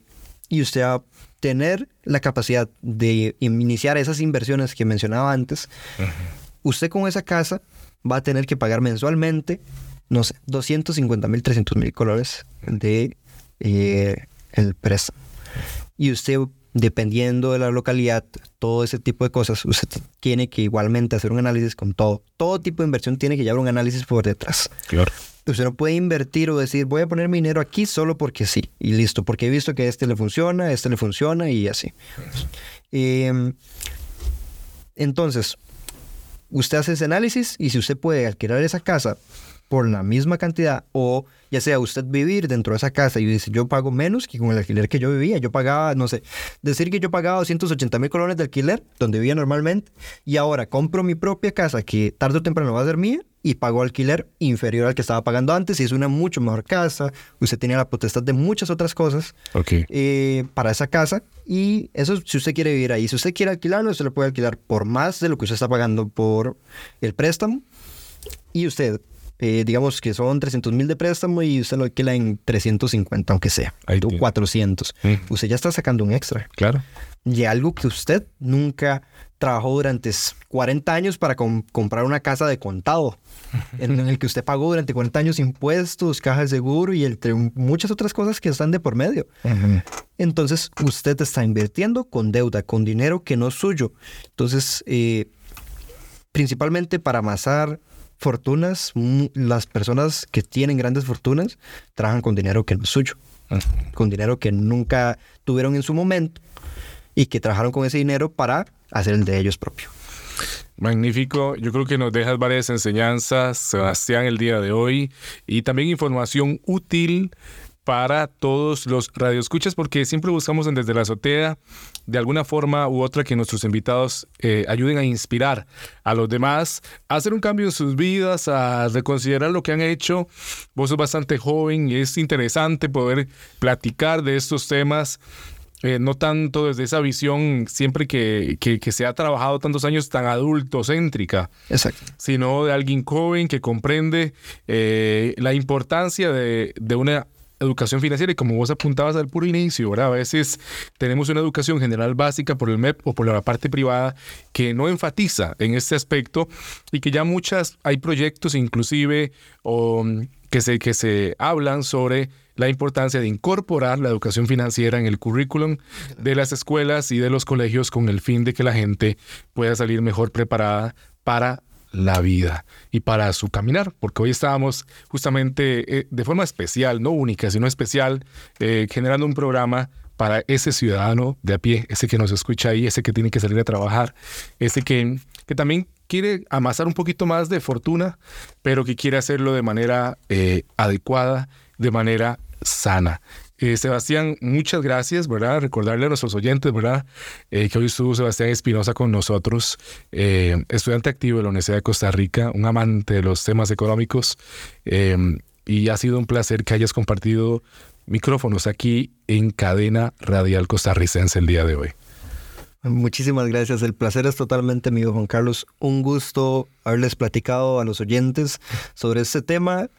y usted va a tener la capacidad de iniciar esas inversiones que mencionaba antes. Usted con esa casa va a tener que pagar mensualmente, no sé, 250 mil, 300 mil colores de eh, el préstamo. Y usted, dependiendo de la localidad, todo ese tipo de cosas, usted tiene que igualmente hacer un análisis con todo. Todo tipo de inversión tiene que llevar un análisis por detrás. Claro. Usted no puede invertir o decir, voy a poner mi dinero aquí solo porque sí. Y listo, porque he visto que a este le funciona, a este le funciona y así. Em, entonces, usted hace ese análisis y si usted puede alquilar esa casa por la misma cantidad o ya sea usted vivir dentro de esa casa y dice yo pago menos que con el alquiler que yo vivía, yo pagaba, no sé, decir que yo pagaba 280 mil colones de alquiler donde vivía normalmente y ahora compro mi propia casa que tarde o temprano va a ser mía y pago alquiler inferior al que estaba pagando antes y es una mucho mejor casa, usted tenía la potestad de muchas otras cosas eh, para esa casa y eso si usted quiere vivir ahí. Si usted quiere alquilarlo, usted lo puede alquilar por más de lo que usted está pagando por el préstamo y usted eh, digamos que son 300 mil de préstamo y usted lo alquila en 350, aunque sea, Ahí o tiene. 400. Mm. Usted ya está sacando un extra. Claro. Y algo que usted nunca trabajó durante 40 años para com- comprar una casa de contado, en el que usted pagó durante 40 años impuestos, caja de seguro y entre muchas otras cosas que están de por medio. Entonces, usted está invirtiendo con deuda, con dinero que no es suyo. Entonces, eh, principalmente para amasar fortunas, las personas que tienen grandes fortunas trabajan con dinero que no es suyo, con dinero que nunca tuvieron en su momento y que trabajaron con ese dinero para hacer el de ellos propio. Magnífico. Yo creo que nos dejas varias enseñanzas, Sebastián, el día de hoy y también información útil para todos los radioescuchas porque siempre buscamos en desde la azotea de alguna forma u otra que nuestros invitados eh, ayuden a inspirar a los demás a hacer un cambio en sus vidas, a reconsiderar lo que han hecho. Vos sos bastante joven y es interesante poder platicar de estos temas eh, no tanto desde esa visión siempre que, que, que se ha trabajado tantos años tan adultocéntrica, Exacto. sino de alguien joven que comprende eh, la importancia de, de una educación financiera y como vos apuntabas al puro inicio, ¿verdad? A veces tenemos una educación general básica por el MEP o por la parte privada que no enfatiza en este aspecto y que ya muchas, hay proyectos inclusive o, mm, que, se, que se hablan sobre la importancia de incorporar la educación financiera en el currículum de las escuelas y de los colegios con el fin de que la gente pueda salir mejor preparada para la vida y para su caminar, porque hoy estábamos justamente eh, de forma especial, no única, sino especial, eh, generando un programa para ese ciudadano de a pie, ese que nos escucha ahí, ese que tiene que salir a trabajar, ese que, que también quiere amasar un poquito más de fortuna, pero que quiere hacerlo de manera eh, adecuada, de manera sana. Eh, Sebastián, muchas gracias, ¿verdad? Recordarle a nuestros oyentes, ¿verdad? Eh, que hoy estuvo Sebastián Espinosa con nosotros, eh, estudiante activo de la Universidad de Costa Rica, un amante de los temas económicos, y ha sido un placer que hayas compartido micrófonos aquí en Cadena Radial Costarricense el día de hoy. Muchísimas gracias. El placer es totalmente mío, Juan Carlos. Un gusto haberles platicado a los oyentes sobre este tema.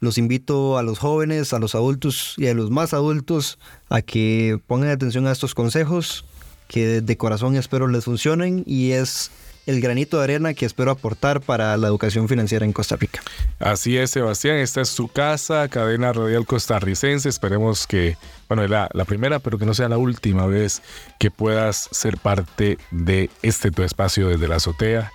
Los invito a los jóvenes, a los adultos y a los más adultos a que pongan atención a estos consejos que de corazón espero les funcionen y es el granito de arena que espero aportar para la educación financiera en Costa Rica. Así es, Sebastián. Esta es su casa, cadena radial costarricense. Esperemos que, bueno, es la, la primera, pero que no sea la última vez que puedas ser parte de este tu espacio desde la azotea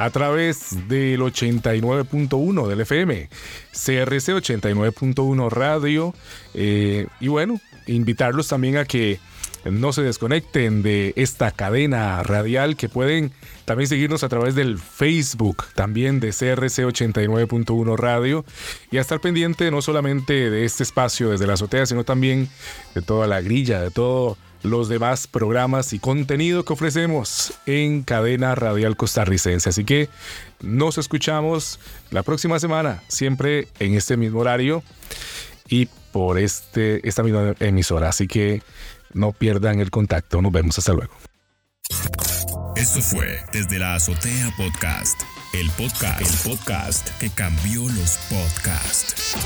a través del 89.1 del FM, CRC 89.1 Radio. eh, y bueno, invitarlos también a que no se desconecten de esta cadena radial que pueden también seguirnos a través del Facebook también de CRC 89.1 Radio y a estar pendiente no solamente de este espacio desde la azotea sino también de toda la grilla de todos los demás programas y contenido que ofrecemos en cadena radial costarricense así que nos escuchamos la próxima semana siempre en este mismo horario y por este esta misma emisora así que no pierdan el contacto. Nos vemos. Hasta luego. Esto fue Desde la Azotea Podcast, el podcast, el podcast que cambió los podcasts.